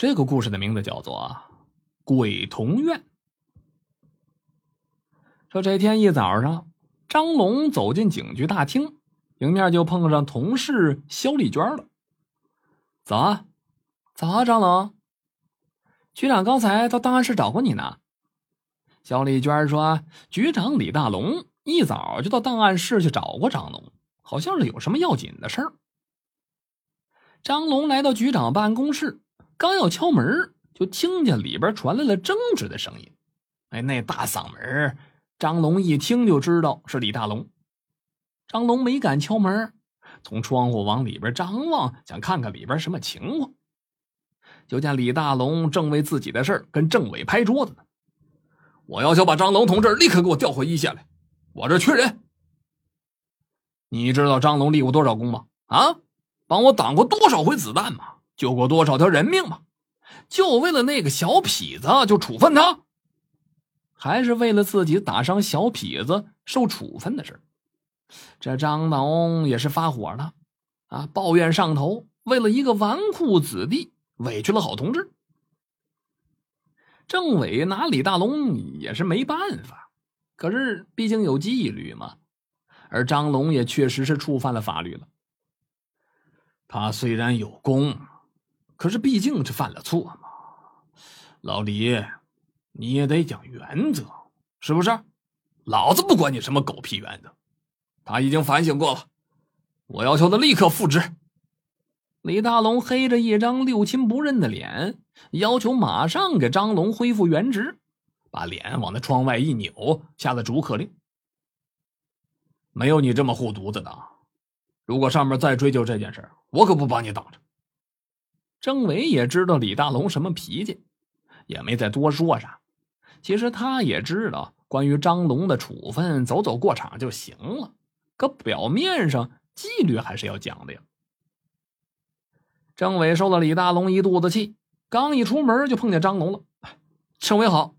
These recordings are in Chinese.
这个故事的名字叫做《鬼童院》。说这天一早上，张龙走进警局大厅，迎面就碰上同事肖丽娟了。早啊，早啊，张龙。局长刚才到档案室找过你呢。肖丽娟说：“局长李大龙一早就到档案室去找过张龙，好像是有什么要紧的事儿。”张龙来到局长办公室，刚要敲门，就听见里边传来了争执的声音。哎，那大嗓门！张龙一听就知道是李大龙。张龙没敢敲门，从窗户往里边张望，想看看里边什么情况。就见李大龙正为自己的事跟政委拍桌子呢。我要求把张龙同志立刻给我调回一线来，我这缺人。你知道张龙立过多少功吗？啊，帮我挡过多少回子弹吗？救过多少条人命吗？就为了那个小痞子就处分他？还是为了自己打伤小痞子受处分的事这张龙也是发火了，啊，抱怨上头为了一个纨绔子弟委屈了好同志。政委拿李大龙也是没办法，可是毕竟有纪律嘛，而张龙也确实是触犯了法律了。他虽然有功，可是毕竟是犯了错嘛，老李。你也得讲原则，是不是？老子不管你什么狗屁原则，他已经反省过了，我要求他立刻复职。李大龙黑着一张六亲不认的脸，要求马上给张龙恢复原职，把脸往那窗外一扭，下了逐客令。没有你这么护犊子的，如果上面再追究这件事，我可不帮你挡着。政委也知道李大龙什么脾气，也没再多说啥。其实他也知道，关于张龙的处分，走走过场就行了。可表面上纪律还是要讲的呀。政委受了李大龙一肚子气，刚一出门就碰见张龙了。政委好，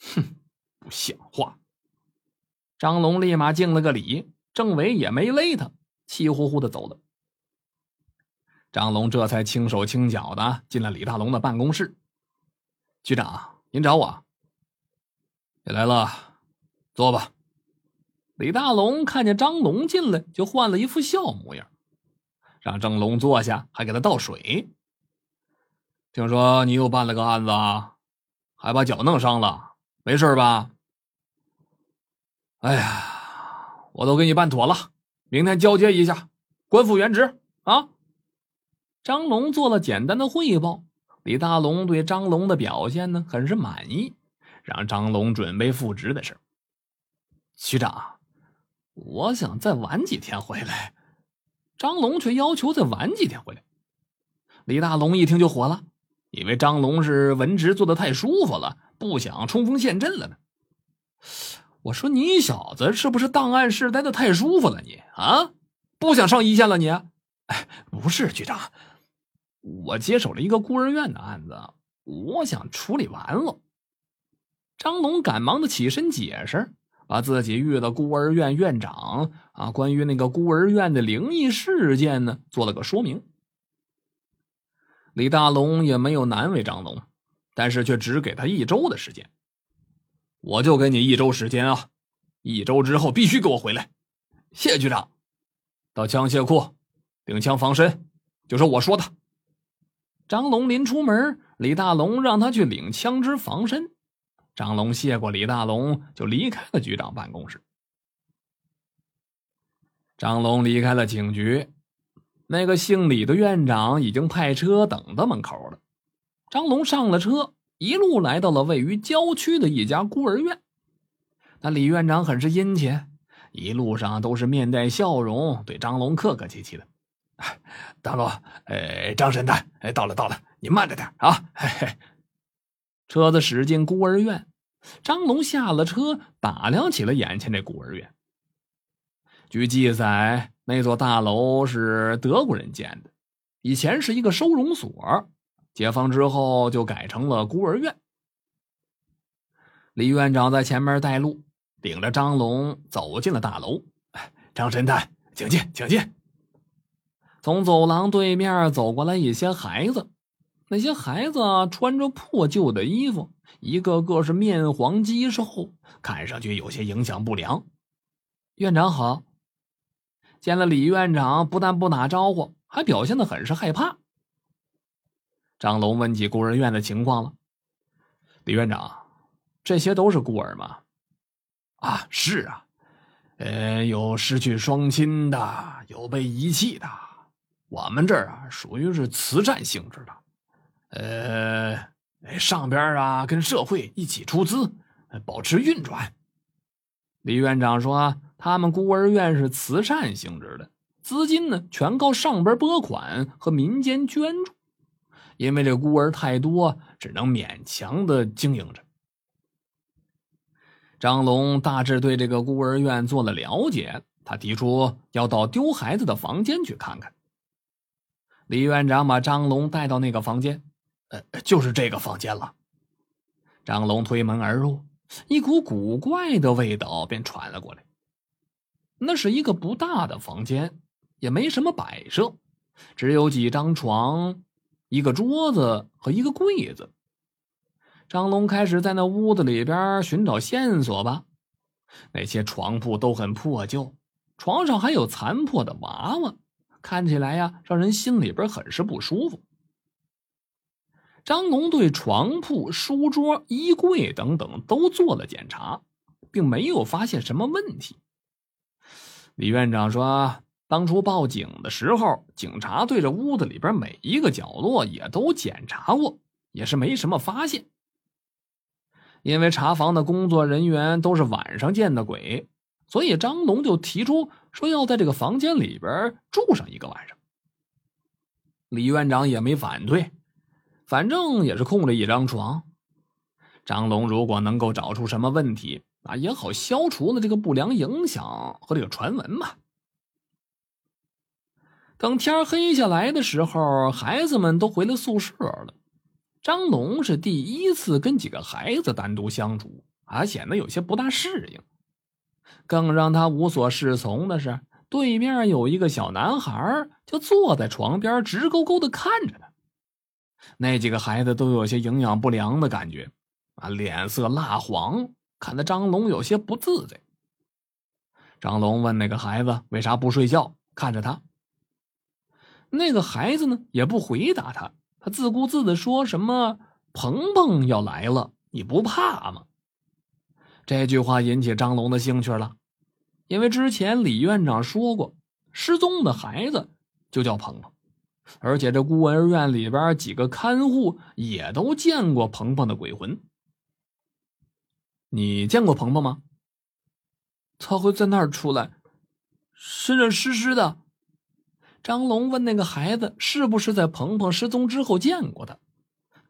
哼，不像话！张龙立马敬了个礼，政委也没勒他，气呼呼的走了。张龙这才轻手轻脚的进了李大龙的办公室。局长，您找我？你来了，坐吧。李大龙看见张龙进来，就换了一副笑模样，让张龙坐下，还给他倒水。听说你又办了个案子，还把脚弄伤了，没事吧？哎呀，我都给你办妥了，明天交接一下，官复原职啊！张龙做了简单的汇报，李大龙对张龙的表现呢，很是满意。让张龙准备复职的事，局长，我想再晚几天回来。张龙却要求再晚几天回来。李大龙一听就火了，以为张龙是文职做的太舒服了，不想冲锋陷阵了呢。我说你小子是不是档案室待的太舒服了？你啊，不想上一线了？你？哎，不是局长，我接手了一个孤儿院的案子，我想处理完了。张龙赶忙的起身解释，把自己遇到孤儿院院长啊，关于那个孤儿院的灵异事件呢，做了个说明。李大龙也没有难为张龙，但是却只给他一周的时间。我就给你一周时间啊，一周之后必须给我回来。谢局长。到枪械库领枪防身，就是我说的。张龙临出门，李大龙让他去领枪支防身。张龙谢过李大龙，就离开了局长办公室。张龙离开了警局，那个姓李的院长已经派车等到门口了。张龙上了车，一路来到了位于郊区的一家孤儿院。那李院长很是殷勤，一路上都是面带笑容，对张龙客客气气的。张龙，哎，张神探，哎，到了，到了，你慢着点啊！嘿嘿。车子驶进孤儿院，张龙下了车，打量起了眼前这孤儿院。据记载，那座大楼是德国人建的，以前是一个收容所，解放之后就改成了孤儿院。李院长在前面带路，领着张龙走进了大楼。张神探，请进，请进。从走廊对面走过来一些孩子。那些孩子穿着破旧的衣服，一个个是面黄肌瘦，看上去有些影响不良。院长好。见了李院长，不但不打招呼，还表现的很是害怕。张龙问起孤儿院的情况了。李院长，这些都是孤儿吗？啊，是啊，呃，有失去双亲的，有被遗弃的。我们这儿啊，属于是慈善性质的，呃，上边啊跟社会一起出资，保持运转。李院长说：“他们孤儿院是慈善性质的，资金呢全靠上边拨款和民间捐助。因为这孤儿太多，只能勉强的经营着。”张龙大致对这个孤儿院做了了解，他提出要到丢孩子的房间去看看。李院长把张龙带到那个房间，呃，就是这个房间了。张龙推门而入。一股古怪的味道便传了过来。那是一个不大的房间，也没什么摆设，只有几张床、一个桌子和一个柜子。张龙开始在那屋子里边寻找线索吧。那些床铺都很破旧，床上还有残破的娃娃，看起来呀，让人心里边很是不舒服。张龙对床铺、书桌、衣柜等等都做了检查，并没有发现什么问题。李院长说：“当初报警的时候，警察对着屋子里边每一个角落也都检查过，也是没什么发现。因为查房的工作人员都是晚上见的鬼，所以张龙就提出说要在这个房间里边住上一个晚上。李院长也没反对。”反正也是空着一张床，张龙如果能够找出什么问题啊，也好消除了这个不良影响和这个传闻嘛。等天黑下来的时候，孩子们都回了宿舍了。张龙是第一次跟几个孩子单独相处，还显得有些不大适应。更让他无所适从的是，对面有一个小男孩，就坐在床边，直勾勾的看着他。那几个孩子都有些营养不良的感觉，啊，脸色蜡黄，看得张龙有些不自在。张龙问那个孩子为啥不睡觉，看着他。那个孩子呢也不回答他，他自顾自的说什么：“鹏鹏要来了，你不怕吗？”这句话引起张龙的兴趣了，因为之前李院长说过，失踪的孩子就叫鹏鹏。而且这孤儿院里边几个看护也都见过鹏鹏的鬼魂。你见过鹏鹏吗？他会在那儿出来，身上湿湿的。张龙问那个孩子是不是在鹏鹏失踪之后见过他。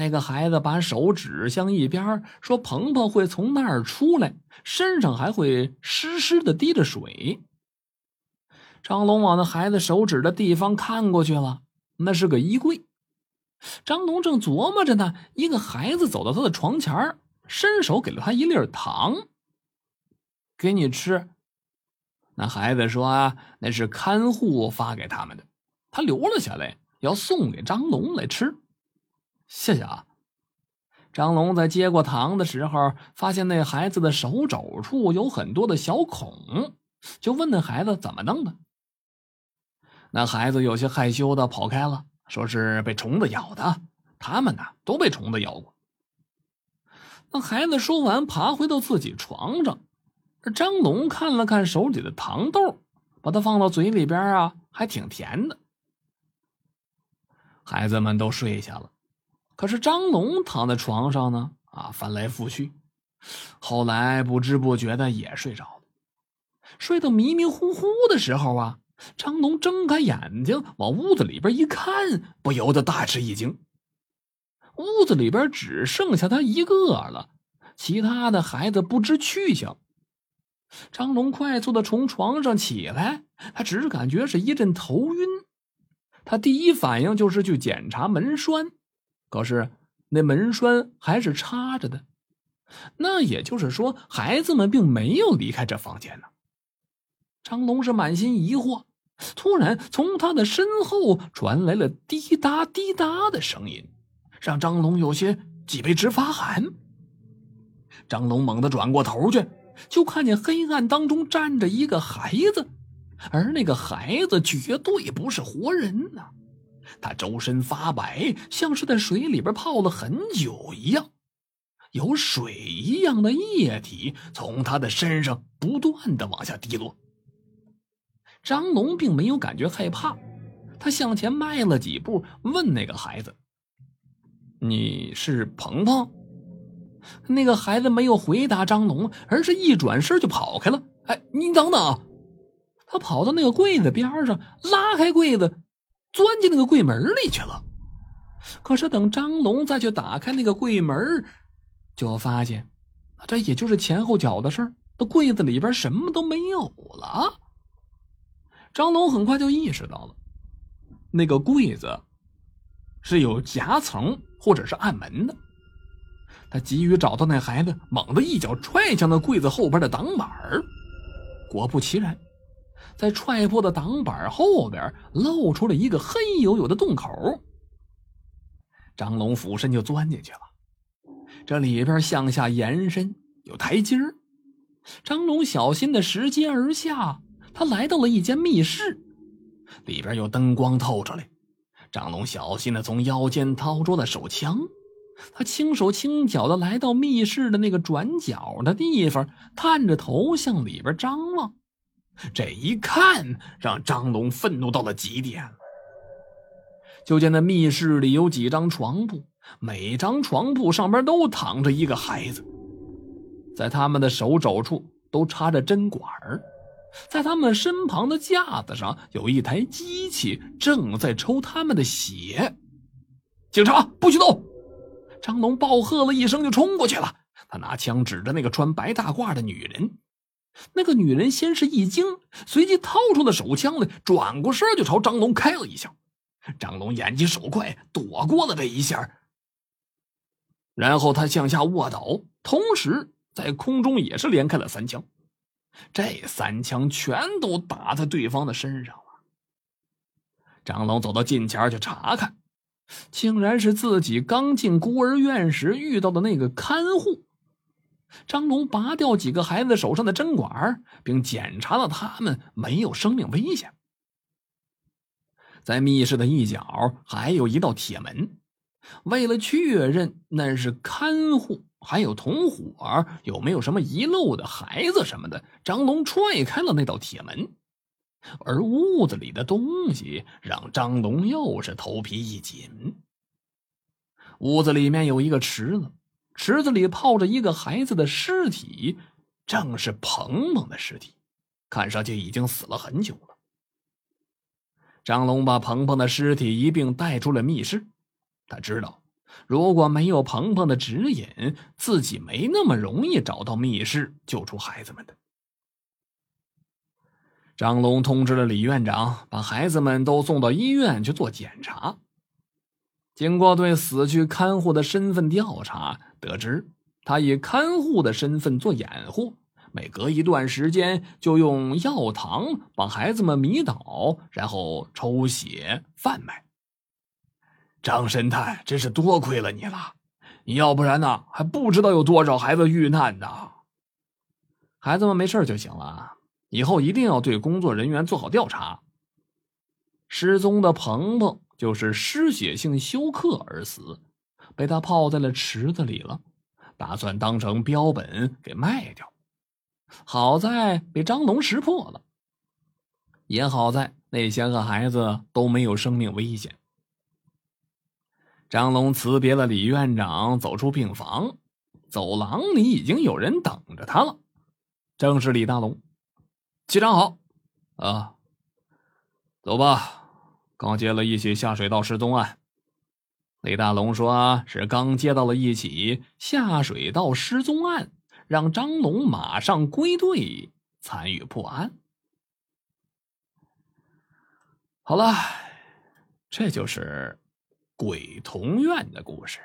那个孩子把手指向一边，说：“鹏鹏会从那儿出来，身上还会湿湿的滴着水。”张龙往那孩子手指的地方看过去了。那是个衣柜，张龙正琢磨着呢。一个孩子走到他的床前伸手给了他一粒糖，给你吃。那孩子说：“那是看护发给他们的，他留了下来，要送给张龙来吃。”谢谢啊。张龙在接过糖的时候，发现那孩子的手肘处有很多的小孔，就问那孩子怎么弄的。那孩子有些害羞的跑开了，说是被虫子咬的。他们呢都被虫子咬过。那孩子说完，爬回到自己床上。张龙看了看手里的糖豆，把它放到嘴里边啊，还挺甜的。孩子们都睡下了，可是张龙躺在床上呢，啊，翻来覆去。后来不知不觉的也睡着了，睡到迷迷糊糊的时候啊。张龙睁开眼睛，往屋子里边一看，不由得大吃一惊。屋子里边只剩下他一个了，其他的孩子不知去向。张龙快速的从床上起来，他只感觉是一阵头晕。他第一反应就是去检查门栓，可是那门栓还是插着的。那也就是说，孩子们并没有离开这房间呢。张龙是满心疑惑。突然，从他的身后传来了滴答滴答的声音，让张龙有些脊背直发寒。张龙猛地转过头去，就看见黑暗当中站着一个孩子，而那个孩子绝对不是活人呐！他周身发白，像是在水里边泡了很久一样，有水一样的液体从他的身上不断的往下滴落。张龙并没有感觉害怕，他向前迈了几步，问那个孩子：“你是鹏鹏？”那个孩子没有回答张龙，而是一转身就跑开了。哎，你等等！他跑到那个柜子边上，拉开柜子，钻进那个柜门里去了。可是等张龙再去打开那个柜门，就发现，这也就是前后脚的事儿。那柜子里边什么都没有了。张龙很快就意识到了，那个柜子是有夹层或者是暗门的。他急于找到那孩子，猛地一脚踹向那柜子后边的挡板果不其然，在踹破的挡板后边露出了一个黑黝黝的洞口。张龙俯身就钻进去了。这里边向下延伸，有台阶张龙小心的拾阶而下，他来到了一间密室，里边有灯光透出来。张龙小心的从腰间掏出了手枪。他轻手轻脚的来到密室的那个转角的地方，探着头向里边张望。这一看，让张龙愤怒到了极点。就见那密室里有几张床铺，每张床铺上边都躺着一个孩子，在他们的手肘处都插着针管在他们身旁的架子上有一台机器正在抽他们的血。警察，不许动！张龙暴喝了一声，就冲过去了。他拿枪指着那个穿白大褂的女人。那个女人先是一惊，随即掏出了手枪来，转过身就朝张龙开了一枪。张龙眼疾手快，躲过了这一下。然后他向下卧倒，同时在空中也是连开了三枪。这三枪全都打在对方的身上了。张龙走到近前去查看。竟然是自己刚进孤儿院时遇到的那个看护。张龙拔掉几个孩子手上的针管，并检查了他们没有生命危险。在密室的一角还有一道铁门，为了确认那是看护还有同伙有没有什么遗漏的孩子什么的，张龙踹开了那道铁门。而屋子里的东西让张龙又是头皮一紧。屋子里面有一个池子，池子里泡着一个孩子的尸体，正是鹏鹏的尸体，看上去已经死了很久了。张龙把鹏鹏的尸体一并带出了密室，他知道，如果没有鹏鹏的指引，自己没那么容易找到密室救出孩子们的。张龙通知了李院长，把孩子们都送到医院去做检查。经过对死去看护的身份调查，得知他以看护的身份做掩护，每隔一段时间就用药糖把孩子们迷倒，然后抽血贩卖。张神探，真是多亏了你了，你要不然呢，还不知道有多少孩子遇难呢。孩子们没事就行了。以后一定要对工作人员做好调查。失踪的鹏鹏就是失血性休克而死，被他泡在了池子里了，打算当成标本给卖掉。好在被张龙识破了，也好在那些个孩子都没有生命危险。张龙辞别了李院长，走出病房，走廊里已经有人等着他了，正是李大龙。机长好，啊，走吧。刚接了一起下水道失踪案，李大龙说是刚接到了一起下水道失踪案，让张龙马上归队参与破案。好了，这就是鬼童院的故事。